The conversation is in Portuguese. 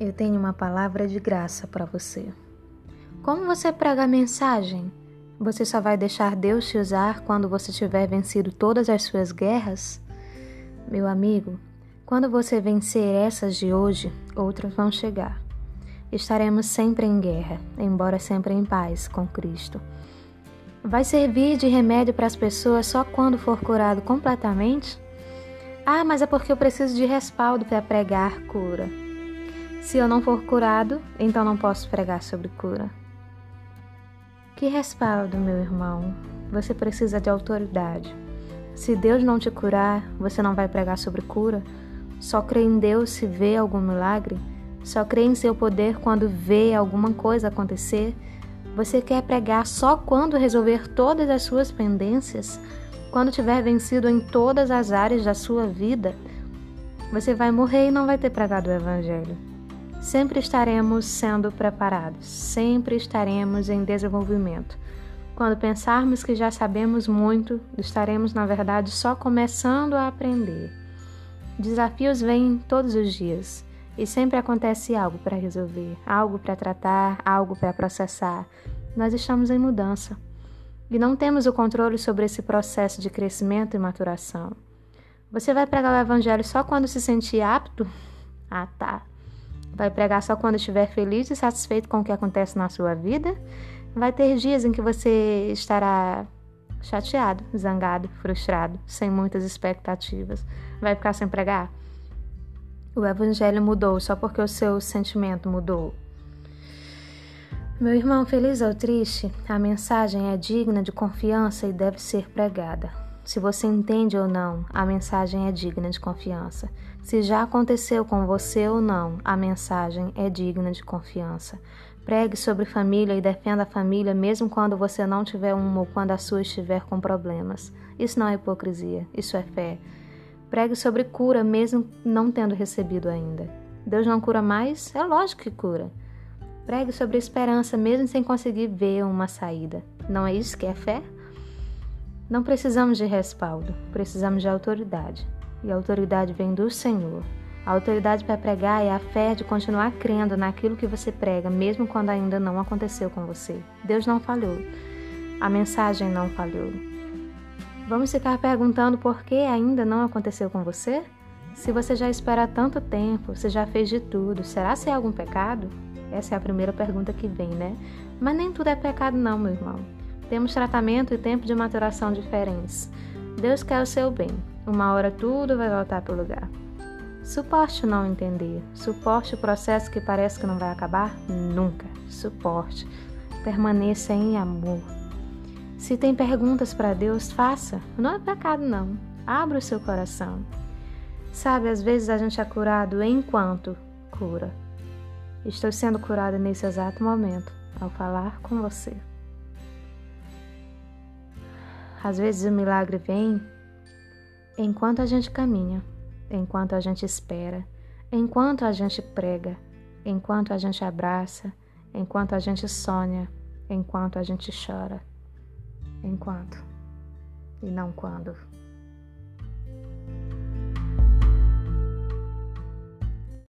eu tenho uma palavra de graça para você. Como você prega a mensagem? Você só vai deixar Deus te usar quando você tiver vencido todas as suas guerras? Meu amigo, quando você vencer essas de hoje, outras vão chegar. Estaremos sempre em guerra, embora sempre em paz com Cristo. Vai servir de remédio para as pessoas só quando for curado completamente? Ah, mas é porque eu preciso de respaldo para pregar cura. Se eu não for curado, então não posso pregar sobre cura. Que respaldo, meu irmão? Você precisa de autoridade. Se Deus não te curar, você não vai pregar sobre cura? Só crê em Deus se vê algum milagre? Só crê em seu poder quando vê alguma coisa acontecer? Você quer pregar só quando resolver todas as suas pendências? Quando tiver vencido em todas as áreas da sua vida? Você vai morrer e não vai ter pregado o Evangelho sempre estaremos sendo preparados, sempre estaremos em desenvolvimento. Quando pensarmos que já sabemos muito, estaremos, na verdade, só começando a aprender. Desafios vêm todos os dias e sempre acontece algo para resolver, algo para tratar, algo para processar. Nós estamos em mudança e não temos o controle sobre esse processo de crescimento e maturação. Você vai pregar o Evangelho só quando se sentir apto? Ah, tá. Vai pregar só quando estiver feliz e satisfeito com o que acontece na sua vida? Vai ter dias em que você estará chateado, zangado, frustrado, sem muitas expectativas. Vai ficar sem pregar? O evangelho mudou só porque o seu sentimento mudou. Meu irmão, feliz ou triste, a mensagem é digna de confiança e deve ser pregada. Se você entende ou não, a mensagem é digna de confiança. Se já aconteceu com você ou não, a mensagem é digna de confiança. Pregue sobre família e defenda a família mesmo quando você não tiver uma ou quando a sua estiver com problemas. Isso não é hipocrisia, isso é fé. Pregue sobre cura mesmo não tendo recebido ainda. Deus não cura mais? É lógico que cura. Pregue sobre esperança mesmo sem conseguir ver uma saída. Não é isso que é fé? Não precisamos de respaldo, precisamos de autoridade. E a autoridade vem do Senhor. A autoridade para pregar é a fé de continuar crendo naquilo que você prega, mesmo quando ainda não aconteceu com você. Deus não falhou. A mensagem não falhou. Vamos ficar perguntando por que ainda não aconteceu com você? Se você já espera tanto tempo, você já fez de tudo, será se é algum pecado? Essa é a primeira pergunta que vem, né? Mas nem tudo é pecado, não, meu irmão. Temos tratamento e tempo de maturação diferentes. Deus quer o seu bem. Uma hora tudo vai voltar para o lugar. Suporte não entender. Suporte o processo que parece que não vai acabar? Nunca. Suporte. Permaneça em amor. Se tem perguntas para Deus, faça. Não é pecado, não. Abra o seu coração. Sabe, às vezes a gente é curado enquanto cura. Estou sendo curada nesse exato momento ao falar com você. Às vezes o milagre vem enquanto a gente caminha, enquanto a gente espera, enquanto a gente prega, enquanto a gente abraça, enquanto a gente sonha, enquanto a gente chora. Enquanto e não quando.